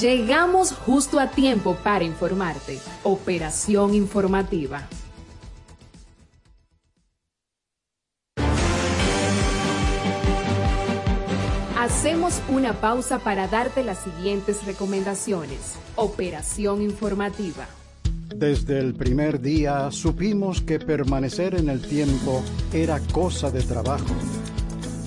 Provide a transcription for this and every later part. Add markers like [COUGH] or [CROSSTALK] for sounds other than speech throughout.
Llegamos justo a tiempo para informarte. Operación informativa. Hacemos una pausa para darte las siguientes recomendaciones. Operación informativa. Desde el primer día supimos que permanecer en el tiempo era cosa de trabajo.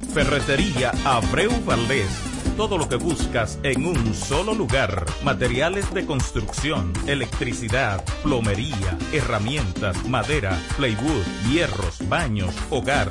Ferretería Abreu Valdés. Todo lo que buscas en un solo lugar. Materiales de construcción, electricidad, plomería, herramientas, madera, plywood, hierros, baños, hogar.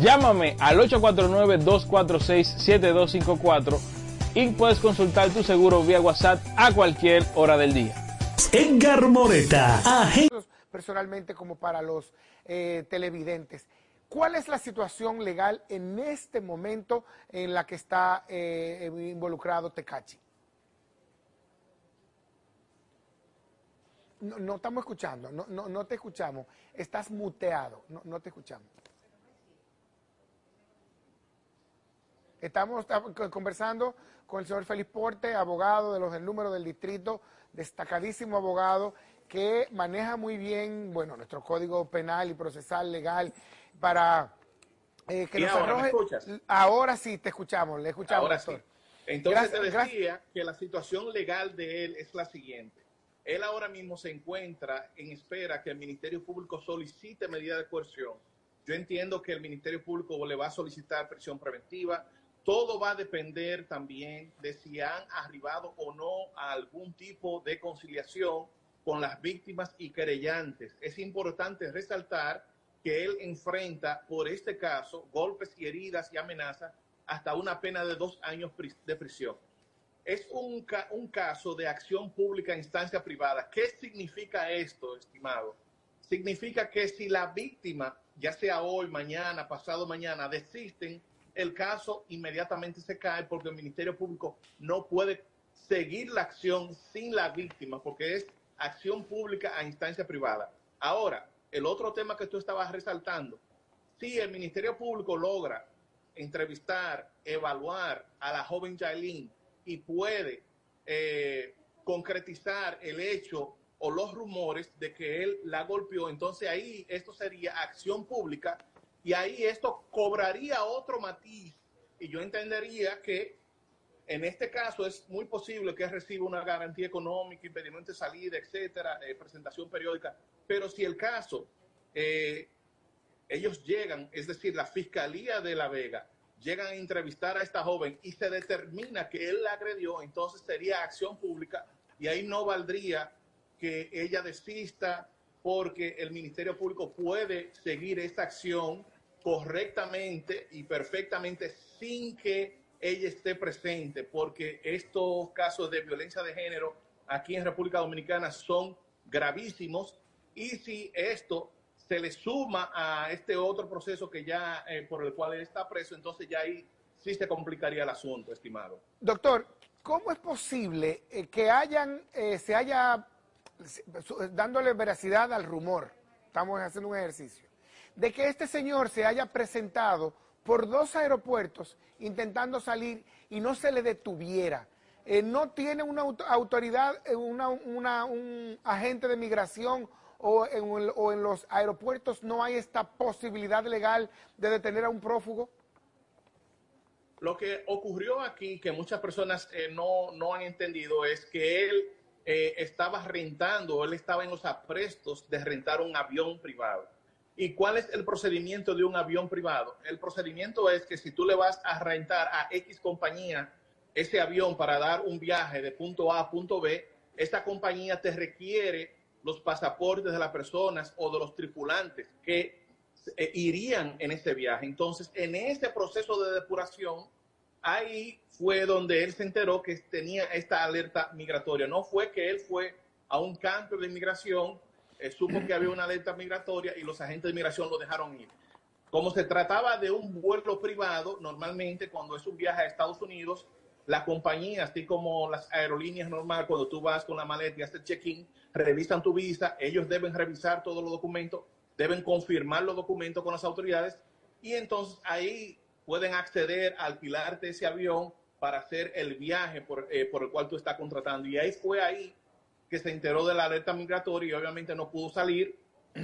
Llámame al 849-246-7254 y puedes consultar tu seguro vía WhatsApp a cualquier hora del día. Edgar Moreta, agente. Personalmente como para los eh, televidentes. ¿Cuál es la situación legal en este momento en la que está eh, involucrado Tecachi? No, no, estamos escuchando, no, no, no te escuchamos. Estás muteado, no, no te escuchamos. Estamos conversando con el señor Félix Porte, abogado de los del número del distrito, destacadísimo abogado que maneja muy bien, bueno, nuestro código penal y procesal legal para eh, que ¿Y nos ahora arroje. Ahora sí te escuchamos, le escuchamos. Ahora doctor. sí. Entonces Gracias, te gracias. decía que la situación legal de él es la siguiente. Él ahora mismo se encuentra en espera que el Ministerio Público solicite medida de coerción. Yo entiendo que el Ministerio Público le va a solicitar prisión preventiva. Todo va a depender también de si han arribado o no a algún tipo de conciliación con las víctimas y querellantes. Es importante resaltar que él enfrenta por este caso golpes y heridas y amenazas hasta una pena de dos años de prisión. Es un, un caso de acción pública en instancia privada. ¿Qué significa esto, estimado? Significa que si la víctima, ya sea hoy, mañana, pasado mañana, desisten, el caso inmediatamente se cae porque el Ministerio Público no puede seguir la acción sin la víctima porque es acción pública a instancia privada. Ahora, el otro tema que tú estabas resaltando, si el Ministerio Público logra entrevistar, evaluar a la joven Yailin y puede eh, concretizar el hecho o los rumores de que él la golpeó, entonces ahí esto sería acción pública y ahí esto cobraría otro matiz. Y yo entendería que en este caso es muy posible que reciba una garantía económica, impedimento de salida, etcétera, eh, presentación periódica, pero si el caso eh, ellos llegan, es decir, la Fiscalía de La Vega, llegan a entrevistar a esta joven y se determina que él la agredió, entonces sería acción pública y ahí no valdría que ella desista porque el Ministerio Público puede seguir esta acción correctamente y perfectamente sin que ella esté presente, porque estos casos de violencia de género aquí en República Dominicana son gravísimos y si esto se le suma a este otro proceso que ya eh, por el cual él está preso, entonces ya ahí sí se complicaría el asunto, estimado. Doctor, ¿cómo es posible eh, que hayan, eh, se haya, dándole veracidad al rumor, estamos haciendo un ejercicio, de que este señor se haya presentado por dos aeropuertos intentando salir y no se le detuviera? no tiene una autoridad, una, un agente de migración o en, los aeropuertos no hay esta posibilidad legal de detener a un prófugo? Lo que ocurrió aquí, que muchas personas eh, no, no, han entendido, es que él eh, estaba rentando, él estaba en los aprestos de rentar un avión privado. ¿Y cuál es el procedimiento de un avión privado? El procedimiento es que si tú le vas a rentar a X compañía ese avión para dar un viaje de punto A a punto B, esta compañía te requiere los pasaportes de las personas o de los tripulantes que eh, irían en ese viaje. Entonces, en ese proceso de depuración, ahí fue donde él se enteró que tenía esta alerta migratoria. No fue que él fue a un campo de inmigración, eh, supo que había una alerta migratoria y los agentes de inmigración lo dejaron ir. Como se trataba de un vuelo privado, normalmente cuando es un viaje a Estados Unidos, la compañía, así como las aerolíneas normales, cuando tú vas con la maleta y haces check-in, revisan tu visa, ellos deben revisar todos los documentos, deben confirmar los documentos con las autoridades y entonces ahí pueden acceder a alquilarte ese avión para hacer el viaje por, eh, por el cual tú estás contratando. Y ahí fue ahí que se enteró de la alerta migratoria y obviamente no pudo salir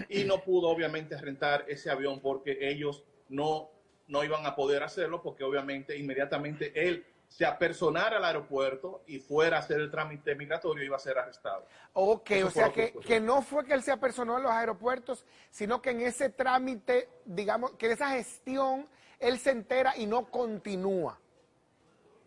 y no pudo obviamente rentar ese avión porque ellos no, no iban a poder hacerlo porque obviamente inmediatamente él se apersonara al aeropuerto y fuera a hacer el trámite migratorio, iba a ser arrestado. Ok, o sea que, que, no fue que él se apersonó a los aeropuertos, sino que en ese trámite, digamos, que en esa gestión, él se entera y no continúa.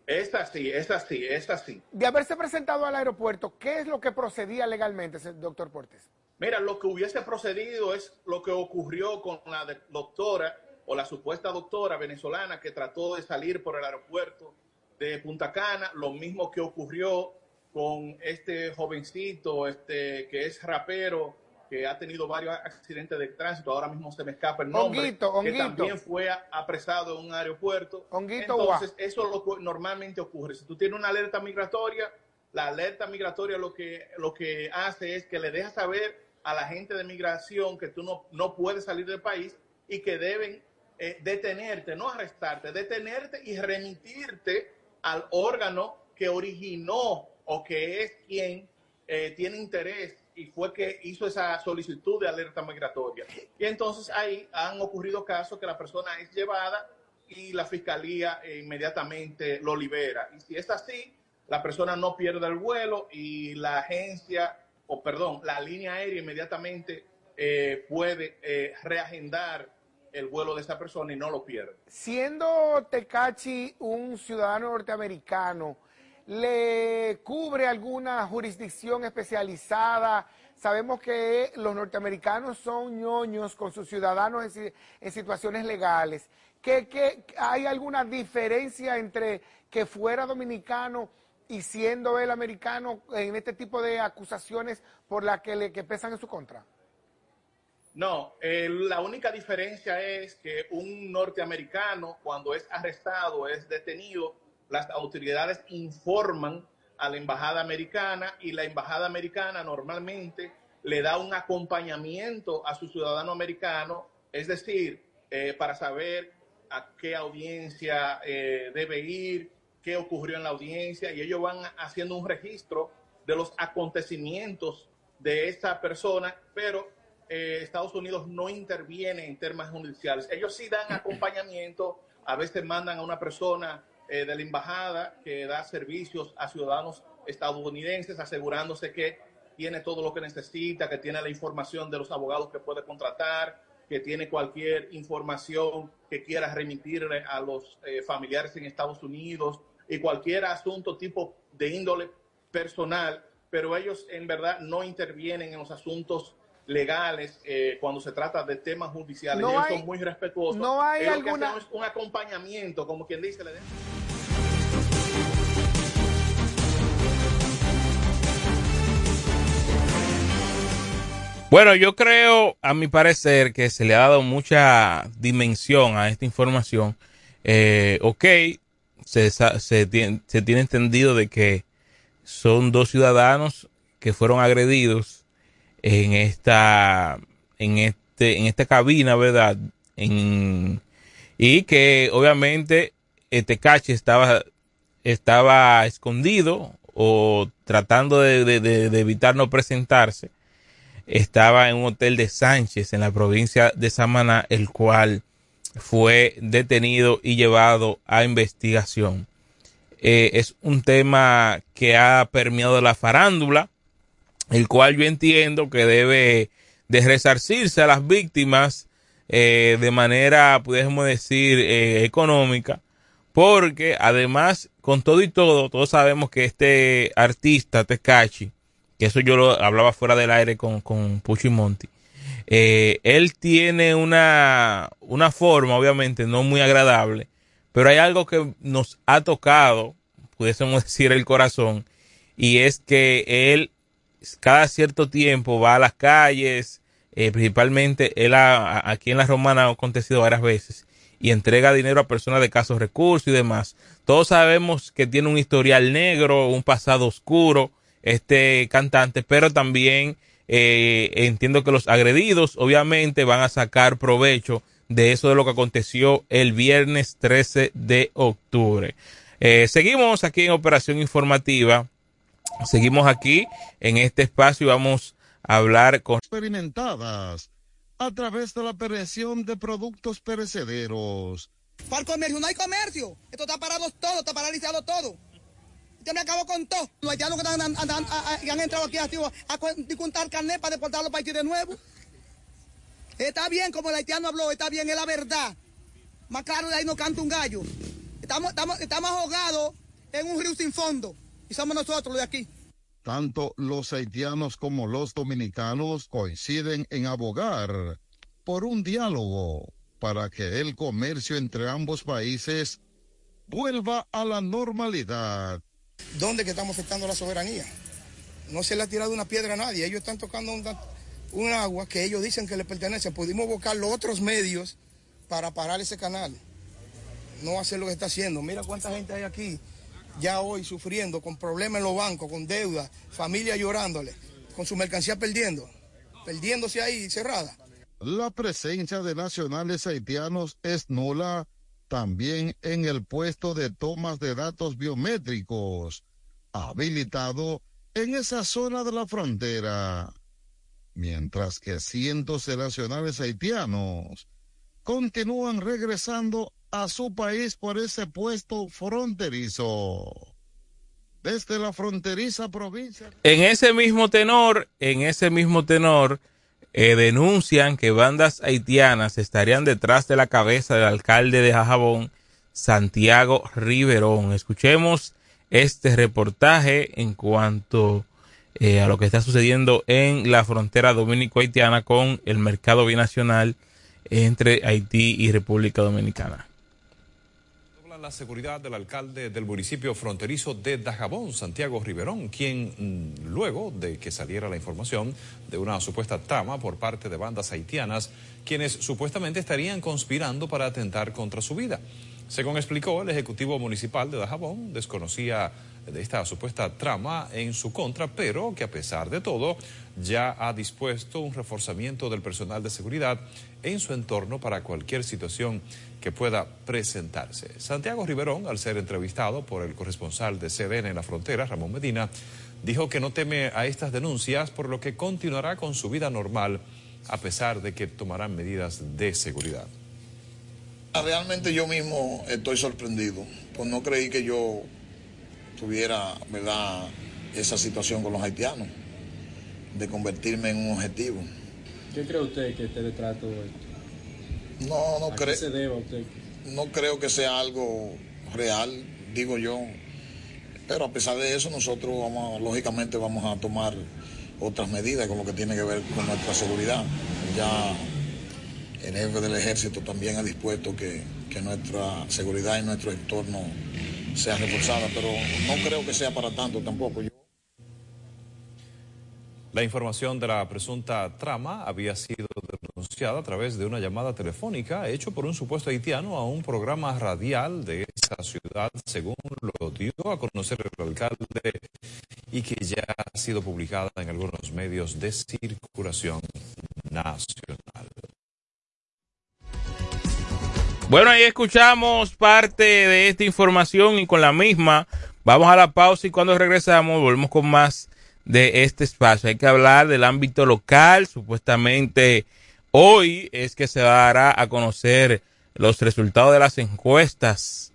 Es así, es así, es así. De haberse presentado al aeropuerto, ¿qué es lo que procedía legalmente, doctor Portes? Mira, lo que hubiese procedido es lo que ocurrió con la doctora o la supuesta doctora venezolana que trató de salir por el aeropuerto de Punta Cana, lo mismo que ocurrió con este jovencito este, que es rapero, que ha tenido varios accidentes de tránsito, ahora mismo se me escapa el nombre, que también fue apresado en un aeropuerto. Entonces, eso es lo que normalmente ocurre. Si tú tienes una alerta migratoria, la alerta migratoria lo que, lo que hace es que le deja saber a la gente de migración que tú no, no puedes salir del país y que deben eh, detenerte, no arrestarte, detenerte y remitirte al órgano que originó o que es quien eh, tiene interés y fue que hizo esa solicitud de alerta migratoria. Y entonces ahí han ocurrido casos que la persona es llevada y la fiscalía eh, inmediatamente lo libera. Y si es así, la persona no pierde el vuelo y la agencia, o perdón, la línea aérea inmediatamente eh, puede reagendar el vuelo de esa persona y no lo pierde. Siendo Tecachi un ciudadano norteamericano, ¿le cubre alguna jurisdicción especializada? Sabemos que los norteamericanos son ñoños con sus ciudadanos en, situaciones legales. ¿Qué, hay alguna diferencia entre que fuera dominicano y siendo él americano en este tipo de acusaciones por las que, pesan en su contra? No, la única diferencia es que un norteamericano cuando es arrestado, es detenido, las autoridades informan a la embajada americana y la embajada americana normalmente le da un acompañamiento a su ciudadano americano, es decir, eh, para saber a qué audiencia eh, debe ir, qué ocurrió en la audiencia y ellos van haciendo un registro de los acontecimientos de esa persona, pero eh, Estados Unidos no interviene en temas judiciales. Ellos sí dan acompañamiento, a veces mandan a una persona eh, de la embajada que da servicios a ciudadanos estadounidenses, asegurándose que tiene todo lo que necesita, que tiene la información de los abogados que puede contratar, que tiene cualquier información que quiera remitirle a los eh, familiares en Estados Unidos y cualquier asunto tipo de índole personal, pero ellos en verdad no intervienen en los asuntos legales eh, cuando se trata de temas judiciales. ellos son muy respetuosos. No hay alguna... un acompañamiento, como quien dice. Le Bueno, yo creo, a mi parecer, que se le ha dado mucha dimensión a esta información. Eh, ok, se, se, tiene, se tiene entendido de que son dos ciudadanos que fueron agredidos en esta, en este, en esta cabina, ¿verdad? En, y que obviamente este cache estaba, estaba escondido o tratando de, de, de evitar no presentarse estaba en un hotel de Sánchez en la provincia de Samaná, el cual fue detenido y llevado a investigación. Eh, es un tema que ha permeado la farándula, el cual yo entiendo que debe de resarcirse a las víctimas eh, de manera, podemos decir, eh, económica, porque además, con todo y todo, todos sabemos que este artista, Tecachi, que eso yo lo hablaba fuera del aire con, con Pucho y. Eh, él tiene una, una forma, obviamente, no muy agradable, pero hay algo que nos ha tocado, pudiésemos [LAUGHS] decir, el corazón, y es que él cada cierto tiempo va a las calles, eh, principalmente él aquí en la Romana ha acontecido varias veces, y entrega dinero a personas de casos recursos y demás. Todos sabemos que tiene un historial negro, un pasado oscuro, este cantante, pero también eh, entiendo que los agredidos obviamente van a sacar provecho de eso de lo que aconteció el viernes 13 de octubre. Eh, seguimos aquí en Operación Informativa. Seguimos aquí en este espacio y vamos a hablar con experimentadas a través de la perecición de productos perecederos. Para el comercio no hay comercio. Esto está parado todo, está paralizado todo. Usted me acabó con todo. Los haitianos que, están, andan, han entrado aquí a, contar carnet para deportar los países de nuevo. Está bien, como el haitiano habló, está bien, es la verdad. Más claro de ahí no canta un gallo. Estamos, estamos, estamos ahogados en un río sin fondo. Y somos nosotros los de aquí. Tanto los haitianos como los dominicanos coinciden en abogar por un diálogo para que el comercio entre ambos países vuelva a la normalidad. ¿Dónde que estamos afectando la soberanía? No se le ha tirado una piedra a nadie. Ellos están tocando un, agua que ellos dicen que le pertenece. Pudimos buscar los otros medios para parar ese canal. No hacer lo que está haciendo. Mira cuánta gente hay aquí ya hoy sufriendo, con problemas en los bancos, con deudas, familia llorándole, con su mercancía perdiendo, perdiéndose ahí cerrada. La presencia de nacionales haitianos es nula también en el puesto de tomas de datos biométricos, habilitado en esa zona de la frontera, mientras que cientos de nacionales haitianos continúan regresando a su país por ese puesto fronterizo. Desde la fronteriza provincia. En ese mismo tenor, en ese mismo tenor, eh, denuncian que bandas haitianas estarían detrás de la cabeza del alcalde de Jajabón, Santiago Riverón. Escuchemos este reportaje en cuanto eh, a lo que está sucediendo en la frontera dominico-haitiana con el mercado binacional entre Haití y República Dominicana la seguridad del alcalde del municipio fronterizo de Dajabón, Santiago Riverón, quien mm, luego de que saliera la información de una supuesta trama por parte de bandas haitianas, quienes supuestamente estarían conspirando para atentar contra su vida. Según explicó el Ejecutivo Municipal de Dajabón, desconocía de esta supuesta trama en su contra, pero que a pesar de todo ya ha dispuesto un reforzamiento del personal de seguridad en su entorno para cualquier situación que pueda presentarse. Santiago Riverón, al ser entrevistado por el corresponsal de CDN en la frontera, Ramón Medina, dijo que no teme a estas denuncias, por lo que continuará con su vida normal, a pesar de que tomarán medidas de seguridad. Realmente yo mismo estoy sorprendido, pues no creí que yo tuviera, ¿verdad?, esa situación con los haitianos, de convertirme en un objetivo. ¿Qué cree usted que esté detrás de todo esto? No, no creo. se deba usted? No creo que sea algo real, digo yo. Pero a pesar de eso, nosotros vamos, lógicamente vamos a tomar otras medidas con lo que tiene que ver con nuestra seguridad. Ya el jefe del ejército también ha dispuesto que, nuestra seguridad y nuestro entorno sea reforzada, pero no creo que sea para tanto tampoco. La información de la presunta trama había sido denunciada a través de una llamada telefónica hecho por un supuesto haitiano a un programa radial de esa ciudad, según lo dio a conocer el alcalde, y que ya ha sido publicada en algunos medios de circulación nacional. Bueno, ahí escuchamos parte de esta información y con la misma vamos a la pausa y cuando regresamos volvemos con más de este espacio. Hay que hablar del ámbito local. Supuestamente hoy es que se dará a conocer los resultados de las encuestas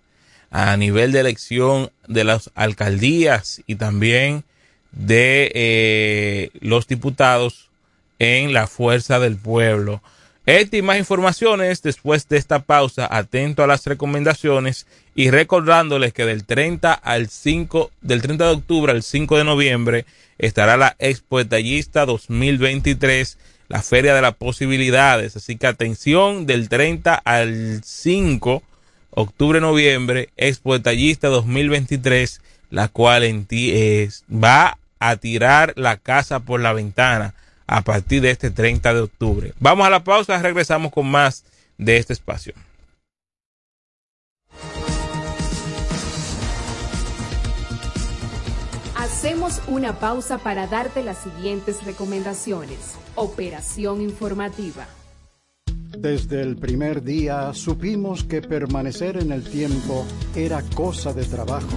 a nivel de elección de las alcaldías y también de eh, los diputados en la fuerza del pueblo. Esta y más informaciones después de esta pausa, atento a las recomendaciones y recordándoles que del 30 al 5, del 30 de octubre al 5 de noviembre estará la Expo Detallista 2023, la Feria de las Posibilidades. Así que atención, del 30 al 5, octubre-noviembre, Expo Detallista 2023, la cual en ti es, va a tirar la casa por la ventana a partir de este 30 de octubre. Vamos a la pausa, regresamos con más de este espacio. Hacemos una pausa para darte las siguientes recomendaciones. Operación informativa. Desde el primer día supimos que permanecer en el tiempo era cosa de trabajo.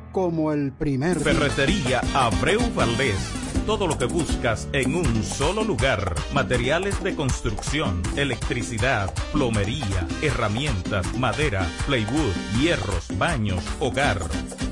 como el primer... Ferretería Abreu Valdés. Todo lo que buscas en un solo lugar. Materiales de construcción, electricidad, plomería, herramientas, madera, plywood, hierros, baños, hogar.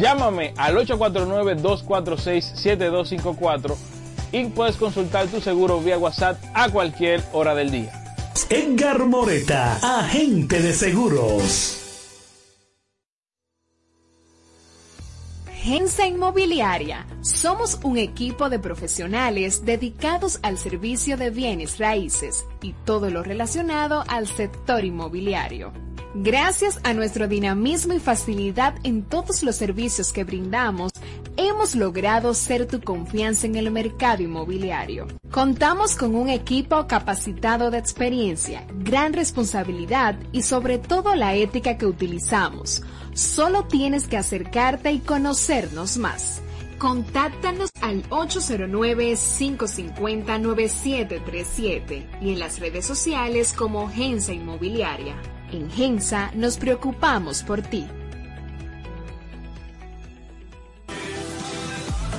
Llámame al 849-246-7254 y puedes consultar tu seguro vía WhatsApp a cualquier hora del día. Edgar Moreta, agente de seguros. Gensa Inmobiliaria. Somos un equipo de profesionales dedicados al servicio de bienes raíces y todo lo relacionado al sector inmobiliario. Gracias a nuestro dinamismo y facilidad en todos los servicios que brindamos, hemos logrado ser tu confianza en el mercado inmobiliario. Contamos con un equipo capacitado de experiencia, gran responsabilidad y sobre todo la ética que utilizamos. Solo tienes que acercarte y conocernos más. Contáctanos al 809-550-9737 y en las redes sociales como Gensa Inmobiliaria. En Gensa nos preocupamos por ti.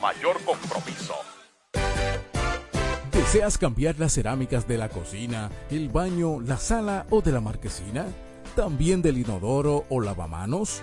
mayor compromiso. ¿Deseas cambiar las cerámicas de la cocina, el baño, la sala o de la marquesina? ¿También del inodoro o lavamanos?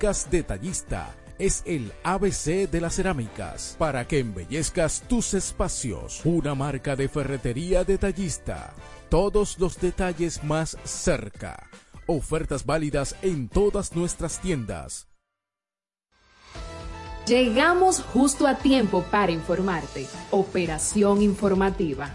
Detallista es el ABC de las cerámicas para que embellezcas tus espacios. Una marca de ferretería detallista. Todos los detalles más cerca. Ofertas válidas en todas nuestras tiendas. Llegamos justo a tiempo para informarte. Operación informativa.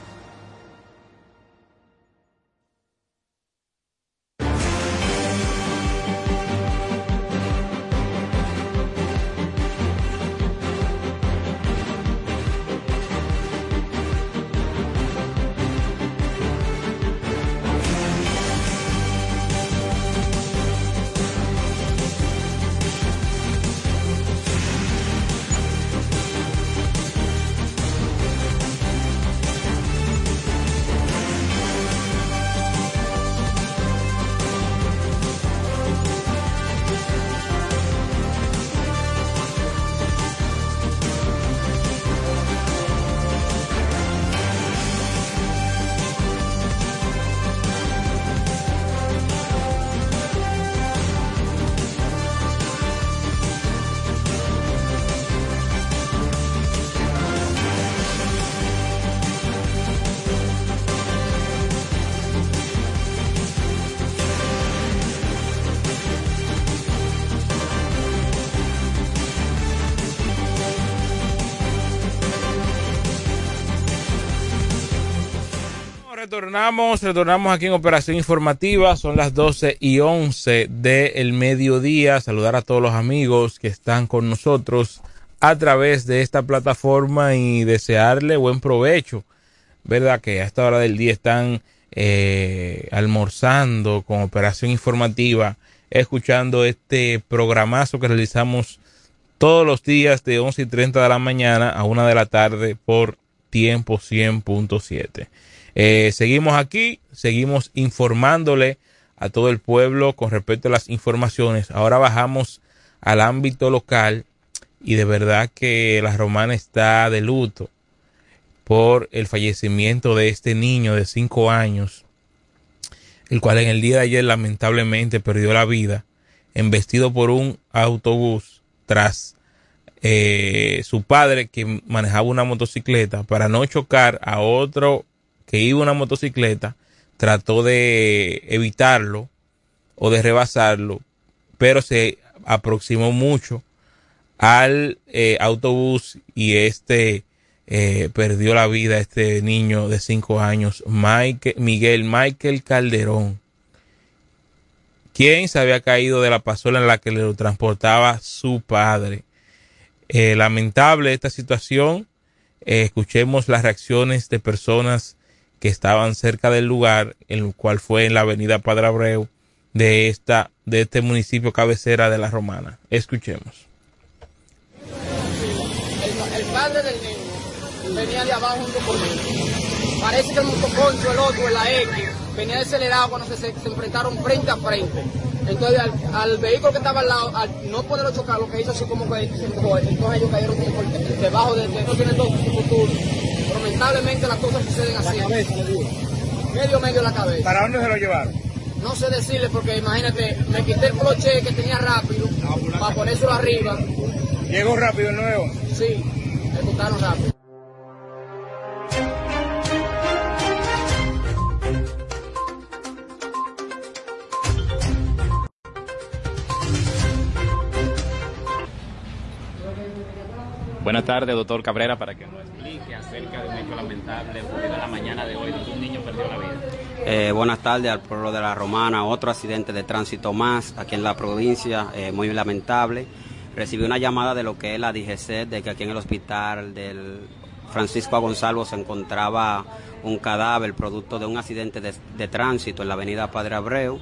Retornamos, retornamos aquí en Operación Informativa, son las 12 y 11 del mediodía. Saludar a todos los amigos que están con nosotros a través de esta plataforma y desearle buen provecho. Verdad que a esta hora del día están eh, almorzando con Operación Informativa, escuchando este programazo que realizamos todos los días de 11 y 30 de la mañana a 1 de la tarde por tiempo 100.7. Eh, seguimos aquí, seguimos informándole a todo el pueblo con respecto a las informaciones. Ahora bajamos al ámbito local y de verdad que la romana está de luto por el fallecimiento de este niño de cinco años, el cual en el día de ayer lamentablemente perdió la vida, embestido por un autobús tras eh, su padre que manejaba una motocicleta para no chocar a otro que iba una motocicleta trató de evitarlo o de rebasarlo, pero se aproximó mucho al eh, autobús y este eh, perdió la vida, este niño de cinco años, Miguel Michael Calderón, quien se había caído de la pasola en la que le transportaba su padre. Eh, lamentable esta situación. Escuchemos las reacciones de personas que estaban cerca del lugar, en el cual fue en la avenida Padre Abreu de esta de este municipio cabecera de la Romana. Escuchemos. El, padre del niño venía de abajo junto conmigo. Parece que el motoconcho, el otro, en la X, venía acelerado cuando se, se, enfrentaron frente a frente. Entonces al, vehículo que estaba al lado, al no poderlo chocar, lo que hizo así como que se entonces ellos cayeron debajo de, no tiene todo su futuro. Pero lamentablemente las cosas suceden así. La cabeza, medio medio la cabeza. ¿Para dónde se lo llevaron? No sé decirle porque imagínate, me quité el cloche que tenía rápido para ponérselo arriba. ¿Llegó rápido el nuevo? Sí, ejecutaron rápido. Buenas tardes, doctor Cabrera, para que nos explique acerca de un hecho lamentable ocurrido la mañana de hoy, donde un niño perdió la vida. Eh, buenas tardes al pueblo de la Romana, otro accidente de tránsito más aquí en la provincia, eh, muy lamentable. Recibí una llamada de lo que es la DGC, de que aquí en el hospital del Francisco Gonzalo se encontraba un cadáver producto de un accidente de, tránsito en la avenida Padre Abreu.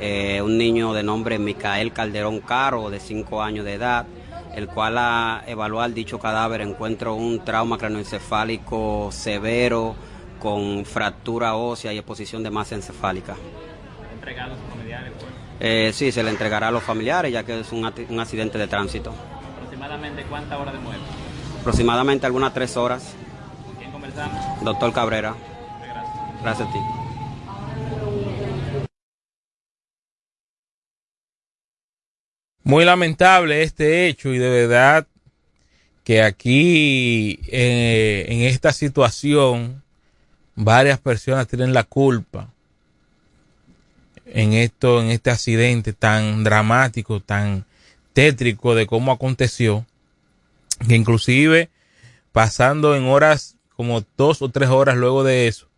Eh, un niño de nombre Micael Calderón Caro, de 5 años de edad, el cual a evaluar dicho cadáver encuentro un trauma craneoencefálico severo con fractura ósea y exposición de masa encefálica. ¿Entregado a sus familiares? Pues? Eh, sí, se le entregará a los familiares ya que es un, un accidente de tránsito. ¿Aproximadamente cuántas horas de muerte? Aproximadamente algunas tres horas. ¿Con quién conversamos? Doctor Cabrera. Gracias. Gracias a ti. Muy lamentable este hecho y de verdad que aquí eh, en esta situación varias personas tienen la culpa en esto, en este accidente tan dramático, tan tétrico de cómo aconteció, que inclusive pasando en horas como dos o tres horas luego de eso,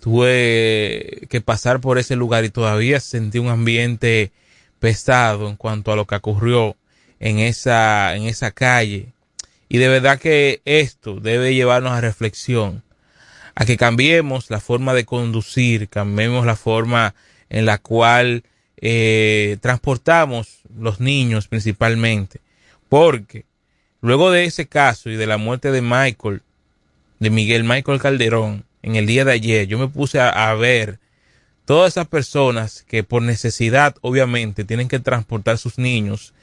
tuve que pasar por ese lugar y todavía sentí un ambiente pesado en cuanto a lo que ocurrió en esa, en esa calle. Y de verdad que esto debe llevarnos a reflexión, a que cambiemos la forma de conducir, cambiemos la forma en la cual eh, transportamos los niños principalmente. Porque luego de ese caso y de la muerte de Michael, de Miguel Michael Calderón, en el día de ayer, yo me puse a, a ver todas esas personas que por necesidad obviamente tienen que transportar sus niños.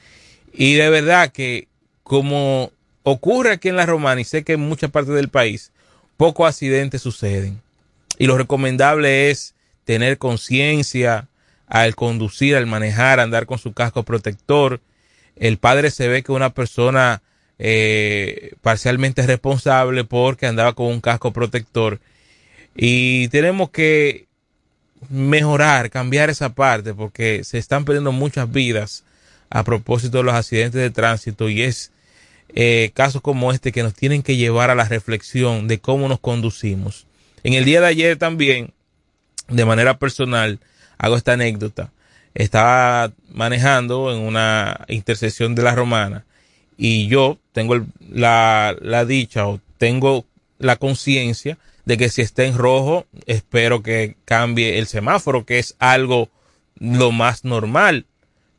Y de verdad que como ocurre aquí en la Romana y sé que en muchas partes del país pocos accidentes suceden. Y lo recomendable es tener conciencia al conducir, al manejar, andar con su casco protector. El padre se ve que una persona eh, parcialmente responsable porque andaba con un casco protector. Y tenemos que mejorar, cambiar esa parte, porque se están perdiendo muchas vidas a propósito de los accidentes de tránsito y es eh, casos como este que nos tienen que llevar a la reflexión de cómo nos conducimos. En el día de ayer también, de manera personal, hago esta anécdota. Estaba manejando en una intersección de la romana y yo tengo la, la dicha o tengo la conciencia de que si está en rojo, espero que cambie el semáforo, que es algo lo más normal.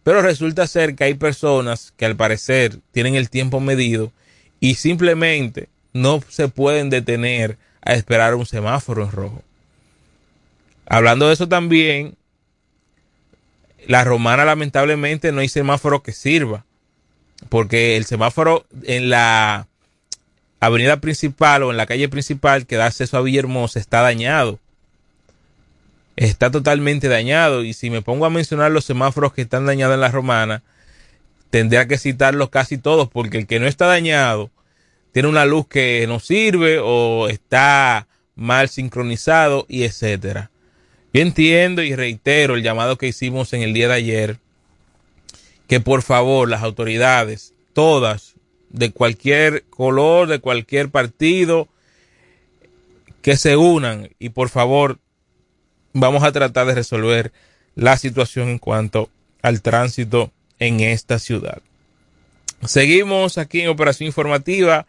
Pero resulta ser que hay personas que al parecer tienen el tiempo medido y simplemente no se pueden detener a esperar un semáforo en rojo. Hablando de eso también, la romana lamentablemente no hay semáforo que sirva, porque el semáforo en la avenida principal o en la calle principal que da acceso a Villahermosa está dañado. Está totalmente dañado. Y si me pongo a mencionar los semáforos que están dañados en la romana, tendría que citarlos casi todos, porque el que no está dañado tiene una luz que no sirve o está mal sincronizado y etcétera. Yo entiendo y reitero el llamado que hicimos en el día de ayer, que por favor las autoridades, todas, de cualquier color, de cualquier partido, que se unan y por favor vamos a tratar de resolver la situación en cuanto al tránsito en esta ciudad. Seguimos aquí en Operación Informativa.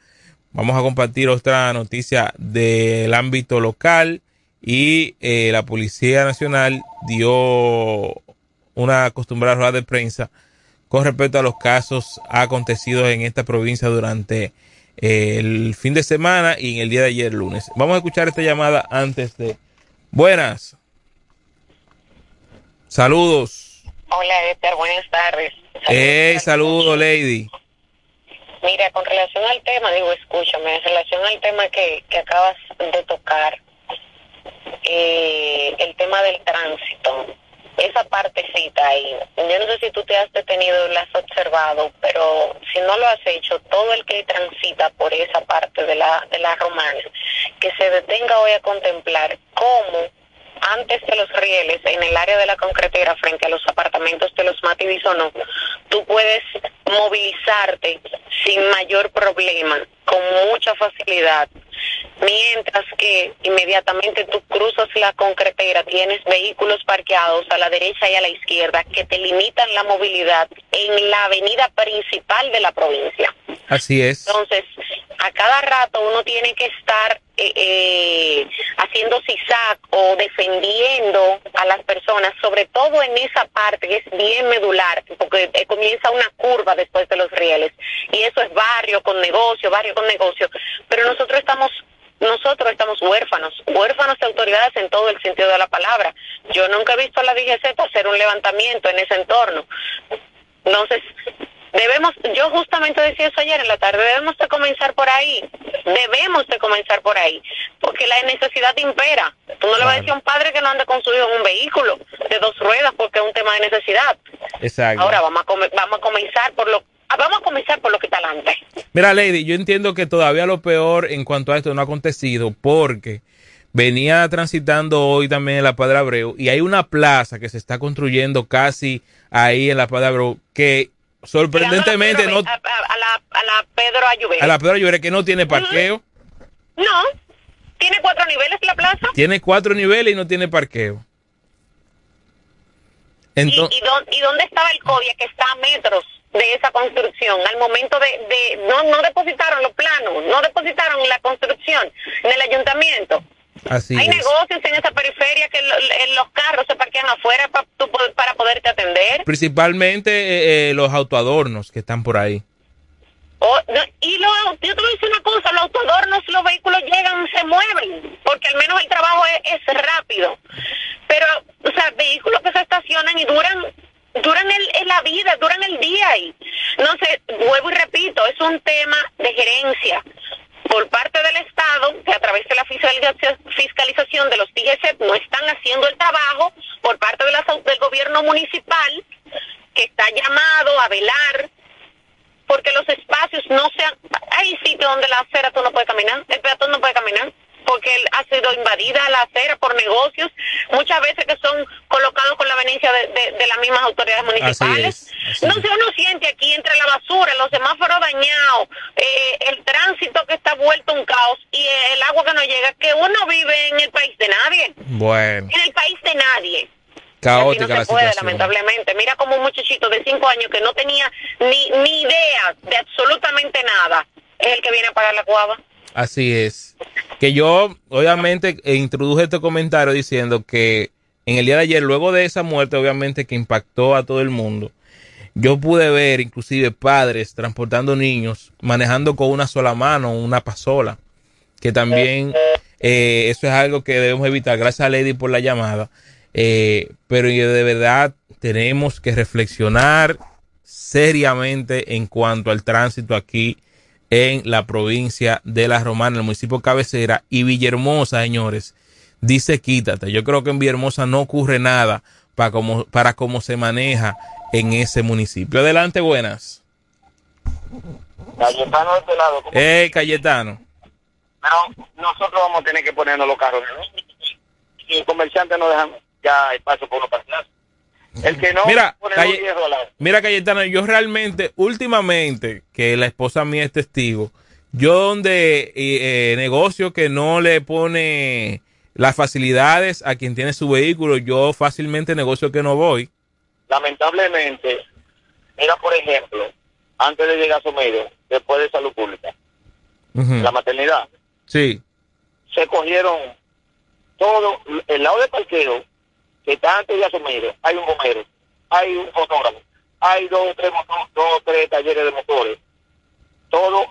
Vamos a compartir otra noticia del ámbito local y eh, la Policía Nacional dio una acostumbrada rueda de prensa con respecto a los casos acontecidos en esta provincia durante eh, el fin de semana y en el día de ayer lunes. Vamos a escuchar esta llamada antes de... Buenas. Saludos. Hola, Esther, buenas tardes. Hey, saludos, Lady. Mira, con relación al tema, digo, escúchame, en relación al tema que, que acabas de tocar, eh, el tema del tránsito, esa partecita ahí, yo no sé si tú te has detenido y la has observado, pero si no lo has hecho, todo el que transita por esa parte de la, de la romana, que se detenga hoy a contemplar cómo antes de los rieles, en el área de la concretera, frente a los apartamentos de los Mati no, tú puedes movilizarte sin mayor problema, con mucha facilidad. Mientras que inmediatamente tú cruzas la concretera, tienes vehículos parqueados a la derecha y a la izquierda que te limitan la movilidad en la avenida principal de la provincia. Así es. Entonces, a cada rato uno tiene que estar eh, eh, haciendo CISAC o defendiendo a las personas, sobre todo en esa parte que es bien medular, porque eh, comienza una curva después de los rieles. Y eso es barrio con negocio, barrio con negocio. Pero nosotros estamos nosotros estamos huérfanos, huérfanos de autoridades en todo el sentido de la palabra. Yo nunca he visto a la DGZ hacer un levantamiento en ese entorno. Entonces, debemos, yo justamente decía eso ayer en la tarde, debemos de comenzar por ahí, debemos de comenzar por ahí, porque la necesidad impera. Tú no le vas a decir a un padre que no ande con su hijo en un vehículo de dos ruedas porque es un tema de necesidad. Exacto. Ahora vamos a, vamos a comenzar por lo Ah, vamos a comenzar por lo que está adelante. Mira, Lady, yo entiendo que todavía lo peor en cuanto a esto no ha acontecido porque venía transitando hoy también en la Padre Abreu y hay una plaza que se está construyendo casi ahí en la Padre Abreu que sorprendentemente no... A, la, a la Pedro Ayuber. A la Pedro Ayuber que no tiene parqueo. No, tiene cuatro niveles la plaza. Tiene cuatro niveles y no tiene parqueo. Entonces, ¿Y, dónde, estaba el CODIA que está a metros de esa construcción? Al momento de, no, no depositaron los planos, no depositaron la construcción en el ayuntamiento. Así Hay negocios en esa periferia que los carros se parquean afuera para, para poderte atender. Principalmente eh, eh, los autoadornos que están por ahí. Oh, y lo, yo te voy a decir una cosa, los autodornos, los vehículos llegan, se mueven, porque al menos el trabajo es, rápido. Pero, o sea, vehículos que se estacionan y duran duran el, la vida, duran el día y no sé, vuelvo y repito, es un tema de gerencia por parte del Estado, que a través de la fiscalización de los DGC no están haciendo el trabajo, por parte del gobierno municipal, que está llamado a velar porque los espacios no sean... Hay sitios donde la acera tú no puedes caminar, el peatón no puede caminar, porque ha sido invadida la acera por negocios, muchas veces que son colocados con la venencia de, las mismas autoridades municipales. no sé, uno siente aquí entre la basura, los semáforos dañados, eh, el tránsito que está vuelto un caos y el agua que no llega, que uno vive en el país de nadie. Bueno. En el país de nadie caótica no la puede, situación. lamentablemente. Mira como un muchachito de cinco años que no tenía ni, ni idea de absolutamente nada es el que viene a pagar la cuava. Así es. Que yo, obviamente, eh, introduje este comentario diciendo que en el día de ayer, luego de esa muerte, obviamente, que impactó a todo el mundo, yo pude ver inclusive padres transportando niños, manejando con una sola mano, una pasola, que también eh, eso es algo que debemos evitar. Gracias a Lady por la llamada. Eh, pero de verdad tenemos que reflexionar seriamente en cuanto al tránsito aquí en la provincia de La Romana, el municipio cabecera y Villahermosa, señores. Dice quítate. Yo creo que en Villahermosa no ocurre nada para cómo, para cómo se maneja en ese municipio. Adelante, buenas. Cayetano de este lado. Eh, Cayetano. Pero nosotros vamos a tener que ponernos los carros. Y el comerciante no dejan ya hay paso por uno para El que no mira, pone Calle, dólares. mira Cayetano, yo realmente, últimamente, que la esposa mía es testigo, yo donde eh, negocio que no le pone las facilidades a quien tiene su vehículo, yo fácilmente negocio que no voy. Lamentablemente, mira por ejemplo, antes de llegar a Somedio, después de salud pública, la maternidad, Sí, se cogieron todo, el lado de parqueo, que está antes de Asomedio, hay un bombero, hay un fotógrafo, hay dos o tres, motor- dos o tres talleres de motores, todo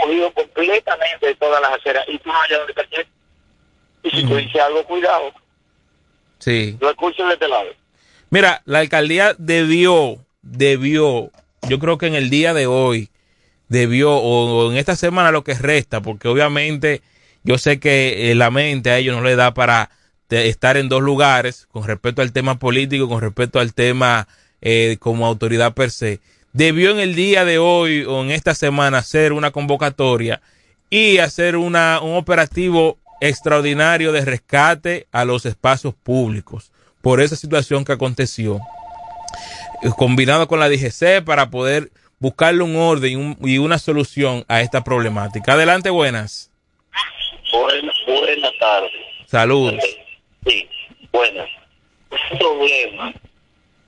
cogido completamente de todas las aceras, y tú no hayas donde parquear. Y si tú dices algo, cuidado, sí. lo escucho de este lado. Mira, la alcaldía debió, debió, yo creo que en el día de hoy, debió, o, o en esta semana lo que resta, porque obviamente yo sé que eh, la mente a ellos no le da para te- estar en dos lugares con respecto al tema político, con respecto al tema eh, como autoridad per se. Debió en el día de hoy o en esta semana hacer una convocatoria y hacer una, un operativo extraordinario de rescate a los espacios públicos por esa situación que aconteció, eh, combinado con la DGC para poder buscarle un orden y, un- y una solución a esta problemática. Adelante, buenas. Buenas, buenas tardes. Saludos. Sí, buenas. Un problema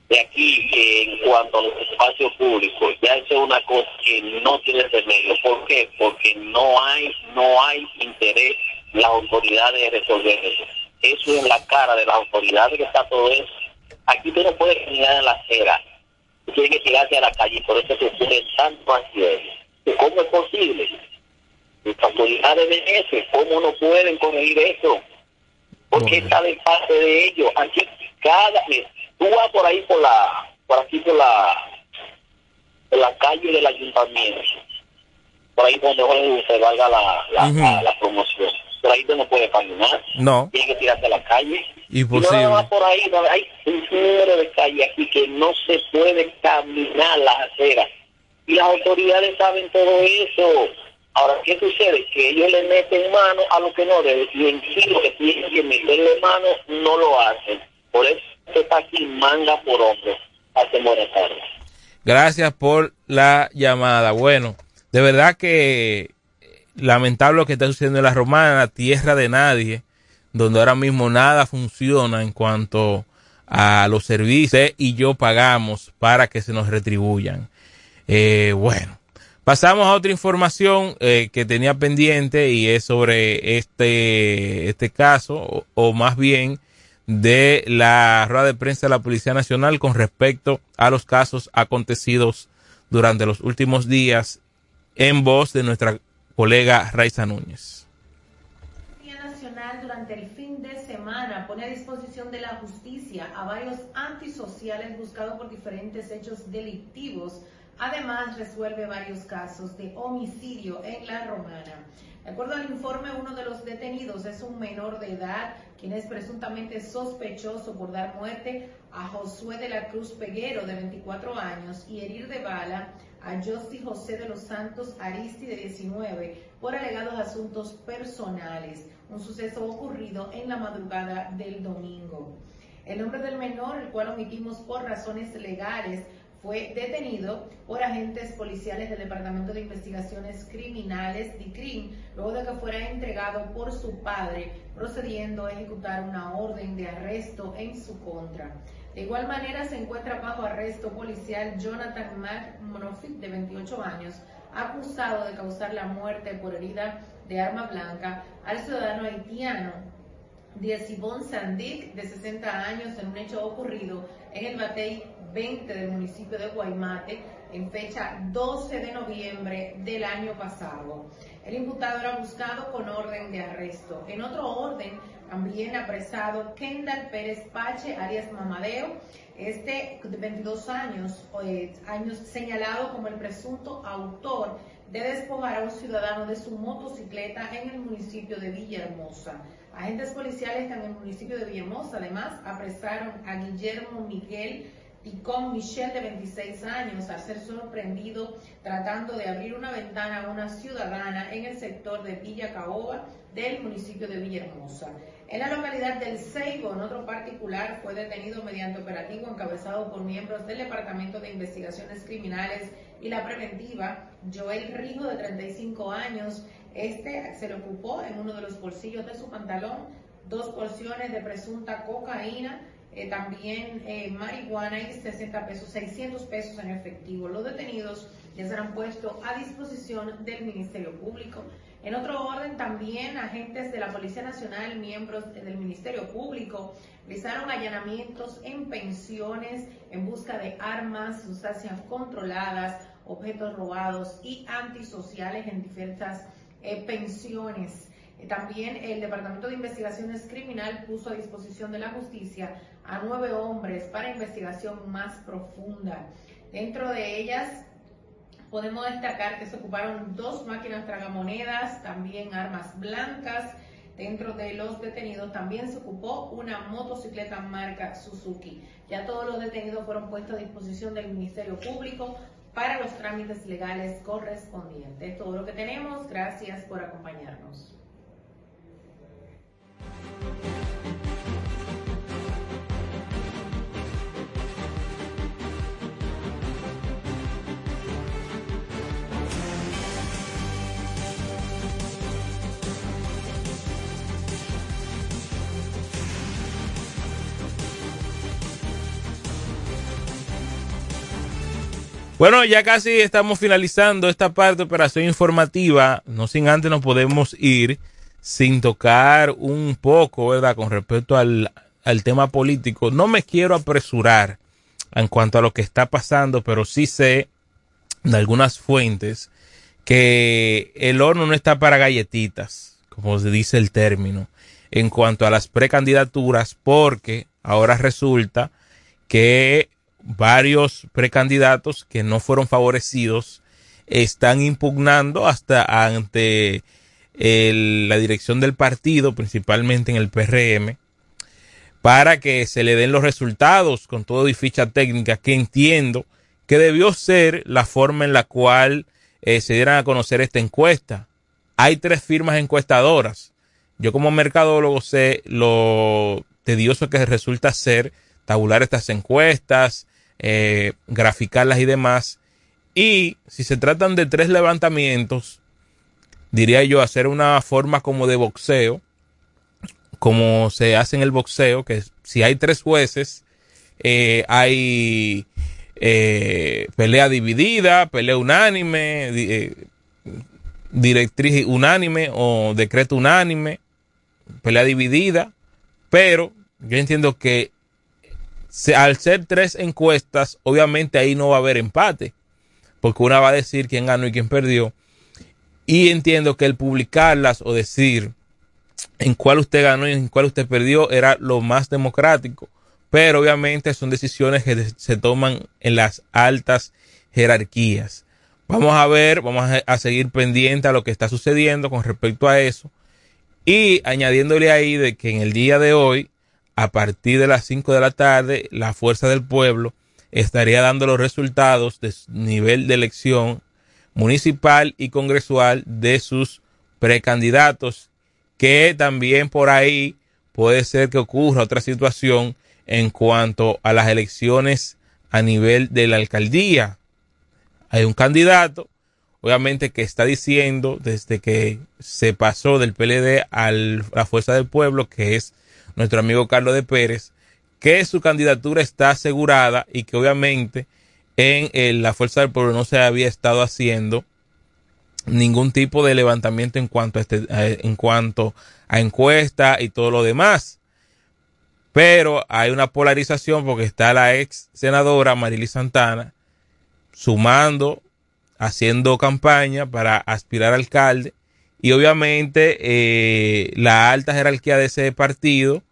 de aquí en cuanto a los espacios públicos, ya eso es una cosa que no tiene remedio. ¿Por qué? Porque no hay, no hay interés las autoridades de resolver eso. Eso es la cara de las autoridades que está todo eso. Aquí tú no puedes caminar en la acera. Tú tienes que tirarse a la calle, por eso se ocurren tantos accidentes. ¿Cómo es posible? Las autoridades de ese, ¿cómo no pueden corregir eso? Porque está de parte de ellos. Aquí cada mira, tú vas por ahí por la por aquí por la por la calle del ayuntamiento. Por ahí donde se valga la, la, Ujú. la, la promoción. Por ahí tú no puedes caminar. No, Tienes que tirarte a la calle. Y no más por ahí, no, hay un número de calle aquí que no se puede caminar las aceras. Y las autoridades saben todo eso. Ahora, ¿qué sucede? Que ellos le meten mano a lo que no debe. Y en sí lo que tienen que meterle mano no lo hacen. Por eso está aquí manga por hombre. Hace buenas tardes. Gracias por la llamada. Bueno, de verdad que lamentable lo que está sucediendo en la Romana, tierra de nadie, donde ahora mismo nada funciona en cuanto a los servicios y yo pagamos para que se nos retribuyan. Eh, bueno, pasamos a otra información eh, que tenía pendiente y es sobre este, este caso, o, más bien de la rueda de prensa de la Policía Nacional con respecto a los casos acontecidos durante los últimos días en voz de nuestra colega Raiza Núñez. Policía Nacional durante el fin de semana pone a disposición de la justicia a varios antisociales buscados por diferentes hechos delictivos. Además, resuelve varios casos de homicidio en la Romana. De acuerdo al informe, uno de los detenidos es un menor de edad, quien es presuntamente sospechoso por dar muerte a Josué de la Cruz Peguero, de 24 años, y herir de bala a Josi José de los Santos Aristi, de 19, por alegados asuntos personales, un suceso ocurrido en la madrugada del domingo. El nombre del menor, el cual omitimos por razones legales, fue detenido por agentes policiales del Departamento de Investigaciones Criminales, DICRIM, luego de que fuera entregado por su padre, procediendo a ejecutar una orden de arresto en su contra. De igual manera, se encuentra bajo arresto policial Jonathan McMonofit, de 28 años, acusado de causar la muerte por herida de arma blanca al ciudadano haitiano Diezibón Sandic, de 60 años, en un hecho ocurrido en el Batey 20 del municipio de Guaymate, en fecha 12 de noviembre del año pasado. El imputado era buscado con orden de arresto. En otro orden, también apresado Kendall Pérez Pache, alias Mamadeo, este de 22 años, eh, años señalado como el presunto autor de despojar a un ciudadano de su motocicleta en el municipio de Villahermosa. Agentes policiales en el municipio de Villahermosa además apresaron a Guillermo Miguel Ticón Michel de 26 años al ser sorprendido tratando de abrir una ventana a una ciudadana en el sector de Villa Caoba del municipio de Villahermosa. En la localidad del Ceibo, en otro particular, fue detenido mediante operativo encabezado por miembros del Departamento de Investigaciones Criminales y la Preventiva, Joel Rijo, de 35 años. Este se le ocupó en uno de los bolsillos de su pantalón dos porciones de presunta cocaína, eh, también eh, marihuana y 60 pesos, 600 pesos en efectivo. Los detenidos ya serán puestos a disposición del Ministerio Público. En otro orden, también agentes de la Policía Nacional, miembros del Ministerio Público, realizaron allanamientos en pensiones en busca de armas, sustancias controladas, objetos robados y antisociales en diferentes eh, pensiones. Eh, también el Departamento de Investigaciones Criminal puso a disposición de la justicia a nueve hombres para investigación más profunda. Dentro de ellas podemos destacar que se ocuparon dos máquinas tragamonedas, también armas blancas. Dentro de los detenidos también se ocupó una motocicleta marca Suzuki. Ya todos los detenidos fueron puestos a disposición del Ministerio Público para los trámites legales correspondientes. Es todo lo que tenemos. Gracias por acompañarnos. Bueno, ya casi estamos finalizando esta parte de operación informativa. No sin antes nos podemos ir sin tocar un poco, ¿verdad? Con respecto al, al tema político. No me quiero apresurar en cuanto a lo que está pasando, pero sí sé de algunas fuentes que el horno no está para galletitas, como se dice el término, en cuanto a las precandidaturas, porque ahora resulta que varios precandidatos que no fueron favorecidos están impugnando hasta ante la dirección del partido, principalmente en el PRM, para que se le den los resultados con todo y ficha técnica, que entiendo que debió ser la forma en la cual eh, se dieran a conocer esta encuesta. Hay tres firmas encuestadoras. Yo como mercadólogo sé lo tedioso que resulta ser tabular estas encuestas, eh, graficarlas y demás. Y si se tratan de tres levantamientos, diría yo hacer una forma como de boxeo, como se hace en el boxeo, que si hay tres jueces, eh, hay eh, pelea dividida, pelea unánime, directriz unánime o decreto unánime, pelea dividida, pero yo entiendo que al ser tres encuestas, obviamente ahí no va a haber empate, porque una va a decir quién ganó y quién perdió. Y entiendo que el publicarlas o decir en cuál usted ganó y en cuál usted perdió era lo más democrático. Pero obviamente son decisiones que se toman en las altas jerarquías. Vamos a ver, vamos a, seguir pendiente a lo que está sucediendo con respecto a eso. Y añadiéndole ahí de que en el día de hoy a partir de las 5 de la tarde, la Fuerza del Pueblo estaría dando los resultados de nivel de elección municipal y congresual de sus precandidatos, que también por ahí puede ser que ocurra otra situación en cuanto a las elecciones a nivel de la alcaldía. Hay un candidato, obviamente, que está diciendo desde que se pasó del PLD a la Fuerza del Pueblo, que es nuestro amigo Carlos de Pérez, que su candidatura está asegurada y que obviamente en, la Fuerza del Pueblo no se había estado haciendo ningún tipo de levantamiento en cuanto a este, en cuanto a encuesta y todo lo demás. Pero hay una polarización porque está la ex senadora Marily Santana sumando, haciendo campaña para aspirar a alcalde y obviamente eh, la alta jerarquía de ese partido,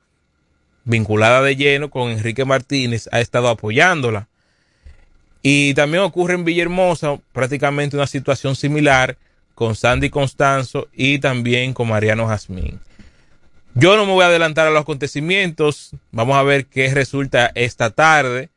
vinculada de lleno con Enrique Martínez, ha estado apoyándola. Y también ocurre en Villahermosa prácticamente una situación similar con Sandy Constanzo y también con Mariano Jazmín. Yo no me voy a adelantar a los acontecimientos. Vamos a ver qué resulta esta tarde.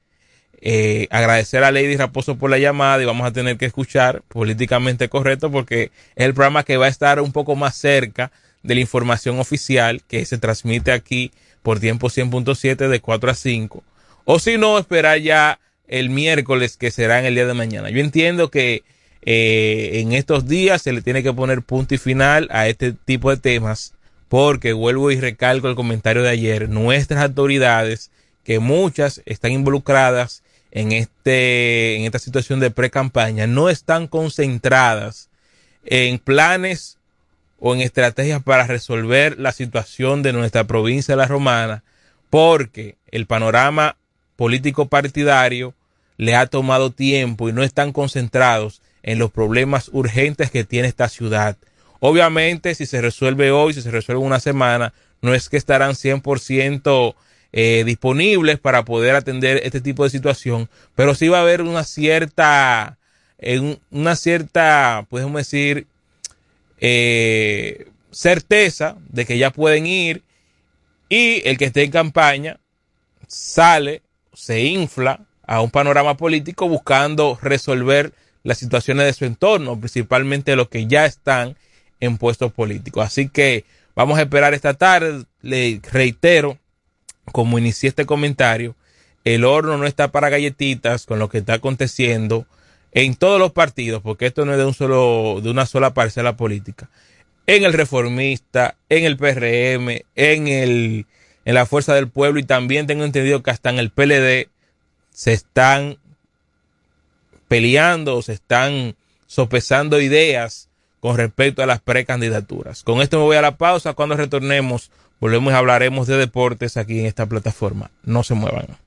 Eh, agradecer a Lady Raposo por la llamada y vamos a tener que escuchar políticamente correcto porque es el programa que va a estar un poco más cerca de la información oficial que se transmite aquí por tiempo 100.7 de 4 a 5 o si no esperar ya el miércoles que será en el día de mañana. Yo entiendo que eh, en estos días se le tiene que poner punto y final a este tipo de temas porque vuelvo y recalco el comentario de ayer, nuestras autoridades, que muchas están involucradas en, este, en esta situación de pre-campaña, no están concentradas en planes o en estrategias para resolver la situación de nuestra provincia de La Romana, porque el panorama político partidario le ha tomado tiempo y no están concentrados en los problemas urgentes que tiene esta ciudad. Obviamente, si se resuelve hoy, si se resuelve una semana, no es que estarán 100% eh, disponibles para poder atender este tipo de situación, pero sí va a haber una cierta, eh, una cierta, podemos decir, eh, certeza de que ya pueden ir y el que esté en campaña sale, se infla a un panorama político buscando resolver las situaciones de su entorno, principalmente los que ya están en puestos políticos. Así que vamos a esperar esta tarde. Le reitero, como inicié este comentario, el horno no está para galletitas con lo que está aconteciendo en todos los partidos, porque esto no es de un solo, de una sola parcela política. En el reformista, en el PRM, en el, en la Fuerza del Pueblo y también tengo entendido que hasta en el PLD se están peleando, se están sopesando ideas con respecto a las precandidaturas. Con esto me voy a la pausa. Cuando retornemos, volvemos y hablaremos de deportes aquí en esta plataforma. No se muevan.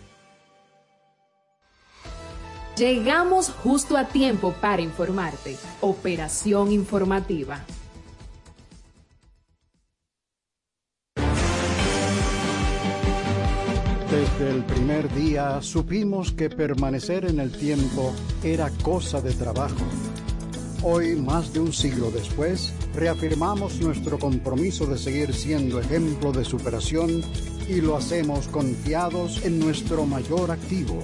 Llegamos justo a tiempo para informarte. Operación informativa. Desde el primer día supimos que permanecer en el tiempo era cosa de trabajo. Hoy, más de un siglo después, reafirmamos nuestro compromiso de seguir siendo ejemplo de superación y lo hacemos confiados en nuestro mayor activo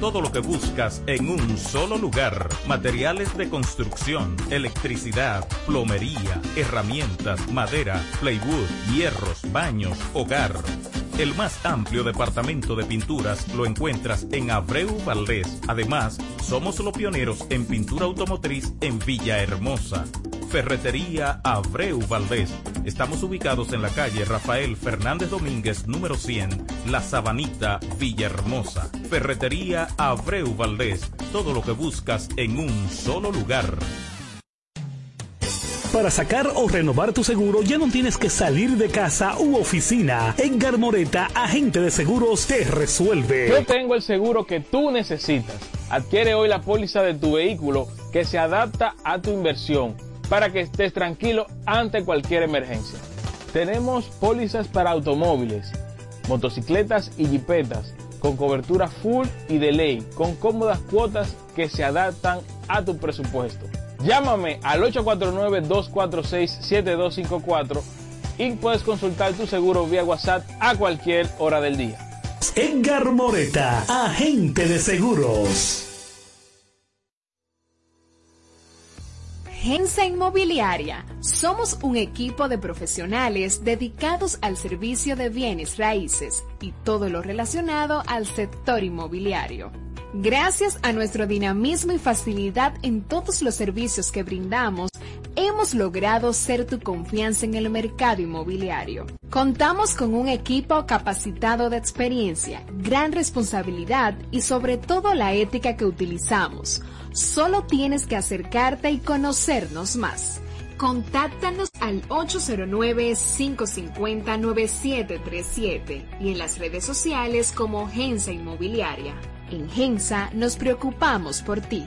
todo lo que buscas en un solo lugar. Materiales de construcción, electricidad, plomería, herramientas, madera, plywood, hierros, baños, hogar. El más amplio departamento de pinturas lo encuentras en Abreu Valdés. Además, somos los pioneros en pintura automotriz en Villahermosa. Ferretería Abreu Valdés. Estamos ubicados en la calle Rafael Fernández Domínguez, número 100, La Sabanita, Villahermosa. Ferretería Abreu Valdés. Todo lo que buscas en un solo lugar. Para sacar o renovar tu seguro ya no tienes que salir de casa u oficina. Edgar Moreta, agente de seguros, te resuelve. Yo tengo el seguro que tú necesitas. Adquiere hoy la póliza de tu vehículo que se adapta a tu inversión para que estés tranquilo ante cualquier emergencia. Tenemos pólizas para automóviles, motocicletas y jipetas con cobertura full y de ley, con cómodas cuotas que se adaptan a tu presupuesto. Llámame al 849-246-7254 y puedes consultar tu seguro vía WhatsApp a cualquier hora del día. Edgar Moreta, agente de seguros. Gensa Inmobiliaria. Somos un equipo de profesionales dedicados al servicio de bienes raíces y todo lo relacionado al sector inmobiliario. Gracias a nuestro dinamismo y facilidad en todos los servicios que brindamos, hemos logrado ser tu confianza en el mercado inmobiliario. Contamos con un equipo capacitado de experiencia, gran responsabilidad y sobre todo la ética que utilizamos. Solo tienes que acercarte y conocernos más. Contáctanos al 809-550-9737 y en las redes sociales como Gensa Inmobiliaria. En Gensa nos preocupamos por ti.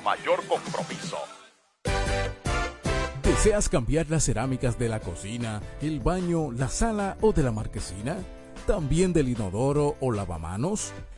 mayor compromiso. ¿Deseas cambiar las cerámicas de la cocina, el baño, la sala o de la marquesina? ¿También del inodoro o lavamanos?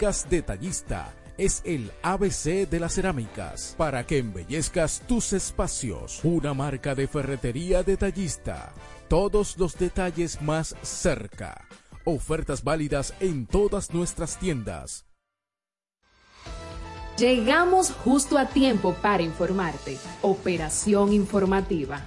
Detallista es el ABC de las cerámicas para que embellezcas tus espacios. Una marca de ferretería detallista. Todos los detalles más cerca. Ofertas válidas en todas nuestras tiendas. Llegamos justo a tiempo para informarte. Operación informativa.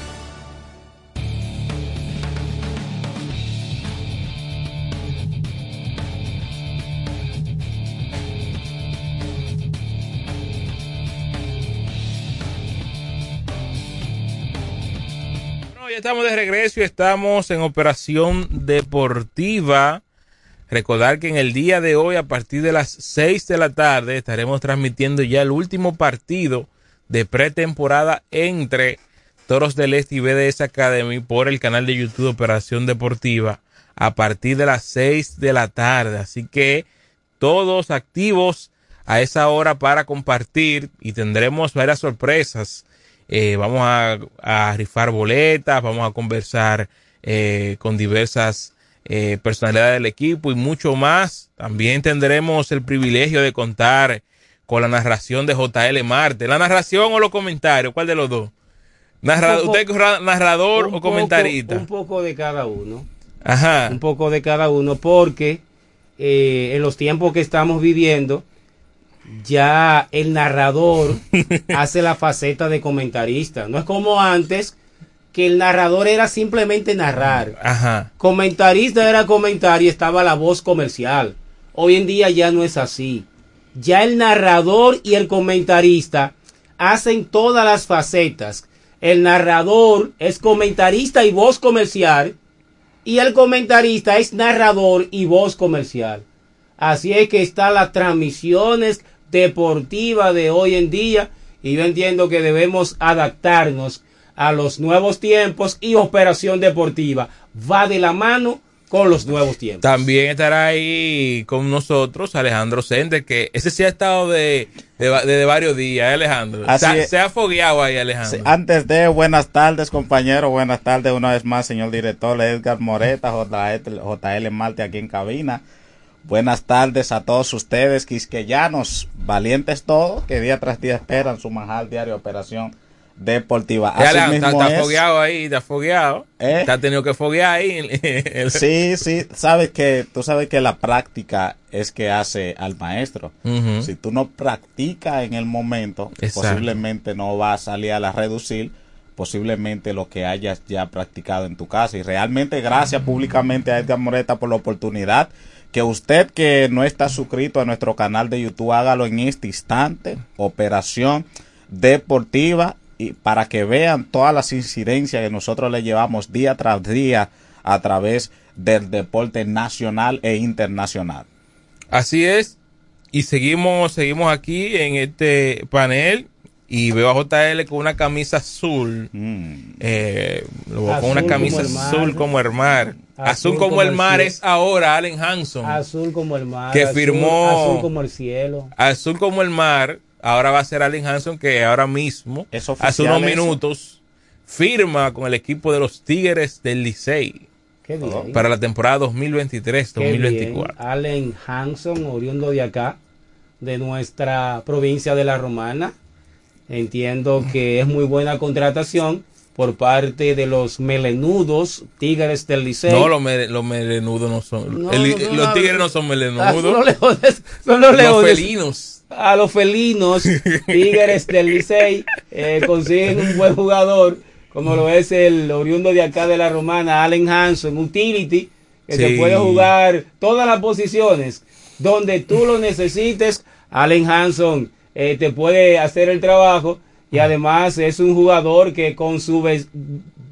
Estamos de regreso y estamos en operación deportiva. Recordar que en el día de hoy, a partir de las 6 de la tarde, estaremos transmitiendo ya el último partido de pretemporada entre Toros del Este y BDS Academy por el canal de YouTube Operación Deportiva a partir de las 6 de la tarde. Así que todos activos a esa hora para compartir y tendremos varias sorpresas eh, vamos a, a, rifar boletas, vamos a conversar eh, con diversas eh, personalidades del equipo y mucho más. También tendremos el privilegio de contar con la narración de JL Marte. ¿La narración o los comentarios? ¿Cuál de los dos? Narra ¿Usted es narrador o comentarista? Un poco de cada uno. Ajá. Un poco de cada uno porque en los tiempos que estamos viviendo, ya el narrador [LAUGHS] hace la faceta de comentarista. No es como antes que el narrador era simplemente narrar. Ajá. Comentarista era comentar y estaba la voz comercial. Hoy en día ya no es así. Ya el narrador y el comentarista hacen todas las facetas. El narrador es comentarista y voz comercial. Y el comentarista es narrador y voz comercial. Así es que están las transmisiones deportivas de hoy en día y yo entiendo que debemos adaptarnos a los nuevos tiempos y operación deportiva va de la mano con los nuevos tiempos. También estará ahí con nosotros Alejandro Sender, que ese sí ha estado de, de, de varios días, ¿eh, Alejandro. Así se, se, ha fogueado ahí, Alejandro. Sí, antes de, buenas tardes, compañero, buenas tardes una vez más, señor director Edgar Moreta, JL, JL Marte aquí en cabina. Buenas tardes a todos ustedes quisqueyanos. Valientes todos que día tras día esperan su manjar diario de operación deportiva. Así la- mismo está, está es. fogueado ahí, está fogueado. ¿Eh? Ha tenido que foguear ahí. [LAUGHS] Sí, sí, sabes que tú sabes que la práctica es que hace al maestro. Si tú no practicas en el momento, Exacto. posiblemente no va a salir a la reducir posiblemente lo que hayas ya practicado en tu casa. Y realmente gracias públicamente a Edgar Moreta por la oportunidad. Que usted que no está suscrito a nuestro canal de YouTube, hágalo en este instante. Operación Deportiva. Y para que vean todas las incidencias que nosotros le llevamos día tras día a través del deporte nacional e internacional. Así es. Y seguimos, seguimos aquí en este panel. Y veo a JL con una camisa azul. Eh, lo veo con una como camisa mar. azul como el mar. Azul, Azul como, como el mar es ahora Allen Hanson. Azul como el mar. Que azul- firmó- Azul como el cielo. Azul como el mar. Ahora va a ser Allen Hanson que ahora mismo, hace oficial unos eso? minutos, firma con el equipo de los Tigres del Licey. Qué bien. Para la temporada Qué 2023-2024. bien. Allen Hanson, oriundo de acá, de nuestra provincia de La Romana. Entiendo que es muy buena contratación por parte de los melenudos Tigres del Licey. No, los, melenudos no son. No, el- no, no, los no. tigres no son melenudos. son los leones. Son los Los felinos. A los felinos, Tigres del Licey, eh, consiguen un buen jugador, como lo es el oriundo de acá de la Romana, Allen Hanson, utility, que Sí. se puede jugar todas las posiciones donde tú lo necesites. Allen Hanson eh, te puede hacer el trabajo y además es un jugador que con su,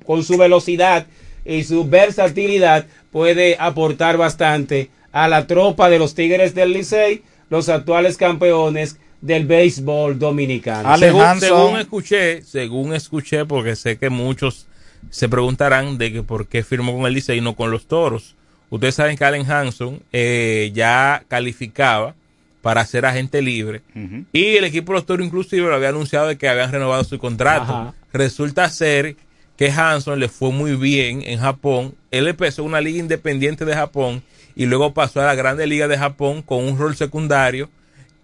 con su velocidad y su versatilidad puede aportar bastante a la tropa de los Tigres del Licey, los actuales campeones del béisbol dominicano. según, según escuché, según escuché, porque sé que muchos se preguntarán de que por qué firmó con el Licey y no con los Toros. Ustedes saben que Allen Hanson eh, ya calificaba para ser agente libre y el equipo de los Toros inclusive lo había anunciado de que habían renovado su contrato. Ajá. Resulta ser que Hanson le fue muy bien en Japón. Él empezó una liga independiente de Japón y luego pasó a la Grande Liga de Japón con un rol secundario.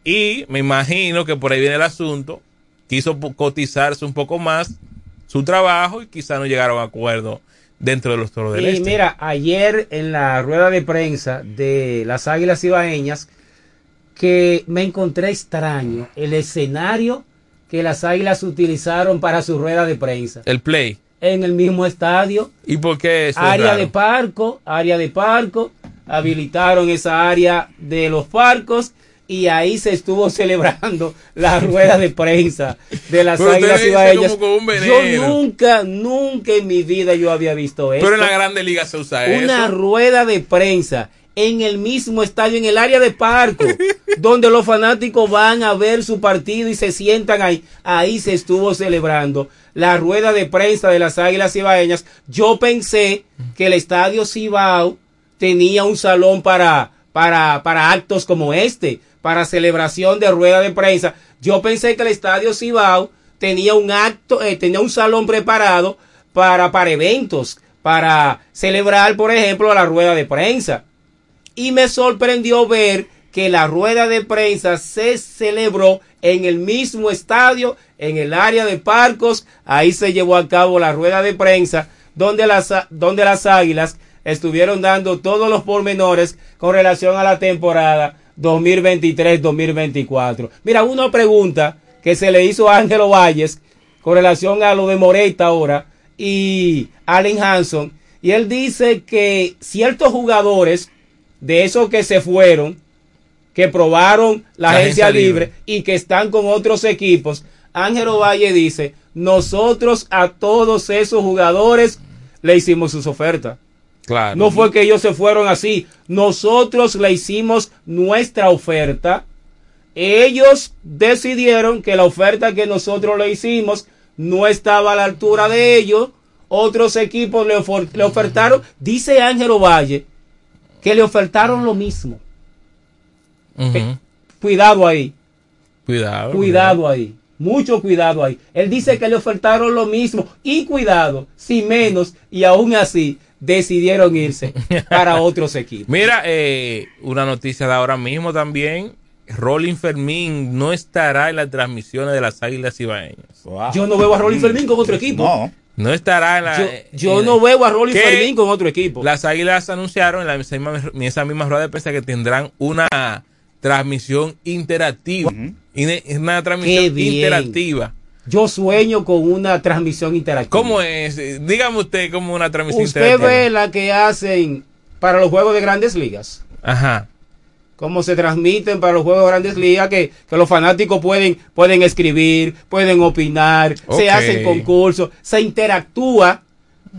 Y me imagino que por ahí viene el asunto. Quiso cotizarse un poco más su trabajo y quizá no llegaron a acuerdo dentro de los toros del Y este. mira, ayer en la rueda de prensa de las Águilas Ibaeñas, que me encontré extraño el escenario que las Águilas utilizaron para su rueda de prensa. El play. En el mismo estadio, ¿Y por qué eso área de parco, área de parco, habilitaron esa área de los parcos y ahí se estuvo [LAUGHS] celebrando la rueda de prensa de las Águilas Ibaeñas. Yo nunca, nunca en mi vida yo había visto esto. Pero en la Grande Liga se usa Una eso. rueda de prensa en el mismo estadio, en el área de parco, [LAUGHS] donde los fanáticos van a ver su partido y se sientan ahí. Ahí se estuvo celebrando la rueda de prensa de las Águilas Cibaeñas. Yo pensé que el estadio Cibao tenía un salón para, para, para actos como este, para celebración de rueda de prensa. Yo pensé que el estadio Cibao tenía un acto, eh, tenía un salón preparado para, para eventos, para celebrar, por ejemplo, la rueda de prensa. Y me sorprendió ver que la rueda de prensa se celebró en el mismo estadio, en el área de Parcos. Ahí se llevó a cabo la rueda de prensa, donde las, donde las águilas estuvieron dando todos los pormenores con relación a la temporada 2023-2024. Mira, una pregunta que se le hizo a Ángelo Valles con relación a lo de Moreta ahora y Allen Hanson. Y él dice que ciertos jugadores de esos que se fueron, que probaron la, La agencia, agencia libre, libre. y que están con otros equipos, Ángelo Valle dice, nosotros a todos esos jugadores le hicimos sus ofertas. Claro. No fue que ellos se fueron así. Nosotros le hicimos nuestra oferta. Ellos decidieron que la oferta que nosotros le hicimos no estaba a la altura de ellos. Otros equipos le, le ofertaron, dice Ángelo Valle, que le ofertaron lo mismo. Ujú. Cuidado ahí, Cuidado. cuidado ahí. Mucho cuidado ahí. Él dice que le ofertaron lo mismo. Y cuidado, sin menos, y aún así decidieron irse [LAUGHS] para otros equipos. Mira, eh, una noticia de ahora mismo también. Rolling Fermín no estará en las transmisiones de las Águilas Ibaeñas. Yo no veo a Rolling Fermín con otro equipo. No. No estará en la. Yo, en- yo en- no veo a que Fermín con otro equipo. Las Águilas anunciaron en, la misma, en esa misma rueda de prensa que tendrán una transmisión interactiva. Ine- Una transmisión interactiva. Yo sueño con una transmisión interactiva. ¿Cómo es? Eh, Dígame usted cómo una transmisión Usted interactiva. ve la que hacen para los juegos de grandes ligas. Ajá. Cómo se transmiten para los juegos de grandes ligas, que, que los fanáticos pueden, pueden escribir, pueden opinar, se hacen concursos, se interactúa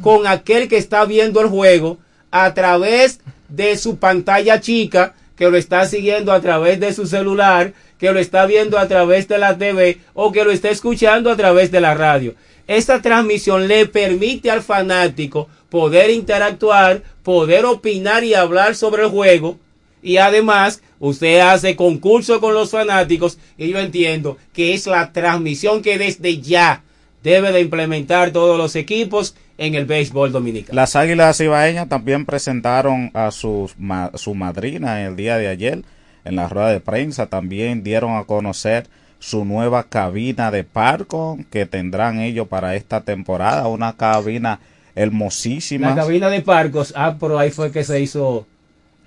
con aquel que está viendo el juego a través de su pantalla chica, que lo está siguiendo a través de su celular, que lo está viendo a través de la TV o que lo está escuchando a través de la radio. Esta transmisión le permite al fanático poder interactuar, poder opinar y hablar sobre el juego. Y además, usted hace concurso con los fanáticos y yo entiendo que es la transmisión que desde ya debe de implementar todos los equipos en el béisbol dominicano. Las Águilas Ibaeñas también presentaron a sus ma- su madrina el día de ayer en la rueda de prensa. También dieron a conocer su nueva cabina de parco que tendrán ellos para esta temporada. Una cabina hermosísima. La cabina de Parcos, ah, pero ahí fue que se hizo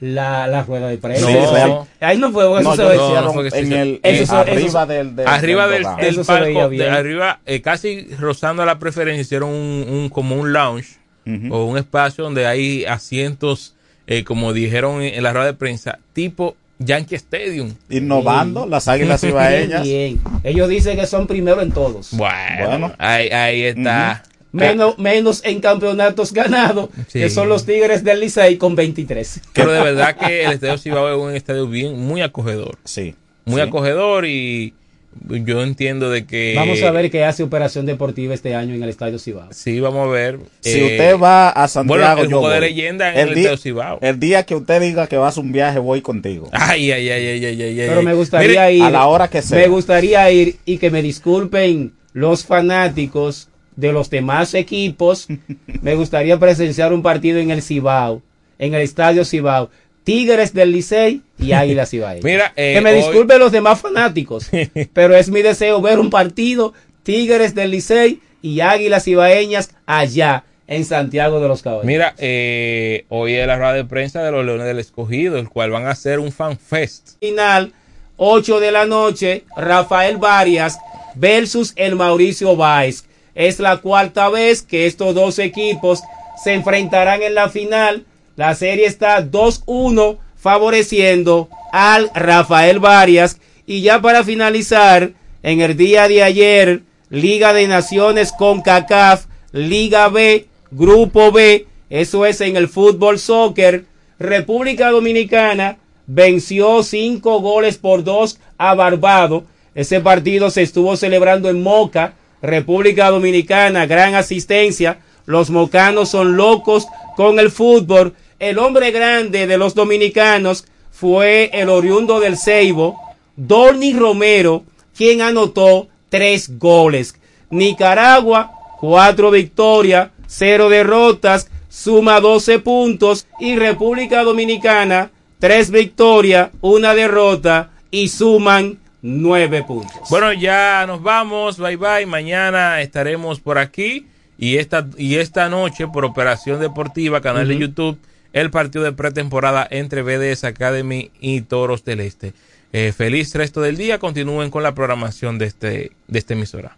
la, la rueda de prensa. Sí, real- Ahí no fue, eso No, se yo ve- lo hicieron no en el, Eso en- se- arriba eso- del, del- arriba del del, dogado. del Eso se veía palco, bien. de arriba, eh, casi rozando a la preferencia, hicieron un, un- como un lounge o un espacio donde hay asientos, eh, como dijeron en, en la rueda de prensa, tipo Yankee Stadium. Innovando las Águilas [LAUGHS] Bien, Ibaeñas. bien. Ellos dicen que son primero en todos. Bueno, Bueno. ahí, ahí está. Menos, menos en campeonatos ganados, Sí. que son los Tigres del Licey con 23. Pero de verdad que el Estadio Cibao es un estadio bien, muy acogedor. Sí. Muy Sí. acogedor y yo entiendo de que... Vamos a ver qué hace Operación Deportiva este año en el Estadio Cibao. Sí, vamos a ver. Si Eh, usted va a Santiago, Bueno, el yo juego de voy. leyenda en el, di- Estadio Cibao. el día que usted diga que va a hacer un viaje, voy contigo. Ay, ay, ay, ay, ay, ay, Pero me gustaría Mire, ir. a la hora que sea. Me gustaría ir y que me disculpen los fanáticos de los demás equipos. [LAUGHS] me gustaría presenciar un partido en el Cibao, en el Estadio Cibao. Tigres del Licey y Águilas [LAUGHS] Cibaeñas. Mira, eh, que me hoy- disculpen los demás fanáticos, [LAUGHS] pero es mi deseo ver un partido Tigres del Licey y Águilas Cibaeñas allá en Santiago de los Caballeros. Mira, eh, hoy es la rueda de prensa de los Leones del Escogido, el cual van a hacer un fan fest. final, 8 de la noche, Rafael Varias versus el Mauricio Báez. Es la cuarta vez que estos dos equipos se enfrentarán en la final. La serie está 2-1 favoreciendo al Rafael Varias. Y ya para finalizar, en el día de ayer, Liga de Naciones con CACAF, Liga B, Grupo B, eso es en el fútbol soccer. República Dominicana venció cinco goles por dos a Barbado. Ese partido se estuvo celebrando en Moca, República Dominicana, gran asistencia. Los mocanos son locos con el fútbol. El hombre grande de los dominicanos fue el oriundo del Ceibo, Dorni Romero, quien anotó tres goles. Nicaragua, cuatro victorias, cero derrotas, suma 12 puntos. Y República Dominicana, tres victorias, una derrota y suman nueve puntos. Bueno, ya nos vamos, bye bye. Mañana estaremos por aquí y esta, y esta noche por Operación Deportiva, canal de. YouTube, el partido de pretemporada entre BDS Academy y Toros del Este. Eh, feliz resto del día. Continúen con la programación de este, de esta emisora.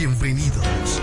Bienvenidos.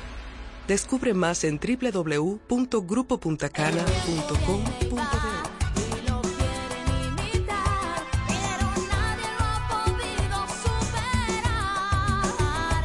Descubre más en www.grupopuntacana.com.de.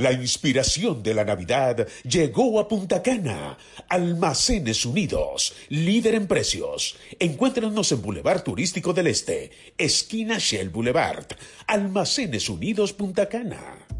La inspiración de la Navidad llegó a Punta Cana. Almacenes Unidos, líder en precios. Encuéntranos en Boulevard Turístico del Este, esquina Shell Boulevard. Almacenes Unidos Punta Cana.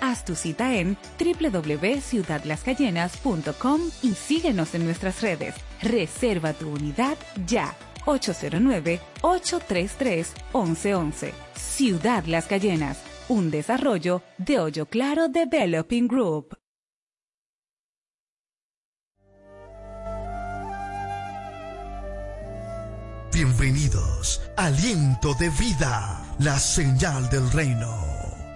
Haz tu cita en www.ciudadlascayenas.com y síguenos en nuestras redes. Reserva tu unidad ya. 809-833-1111. Ciudad Las Cayenas, un desarrollo de Hoyo Claro Developing Group. Bienvenidos, aliento de vida, la señal del reino.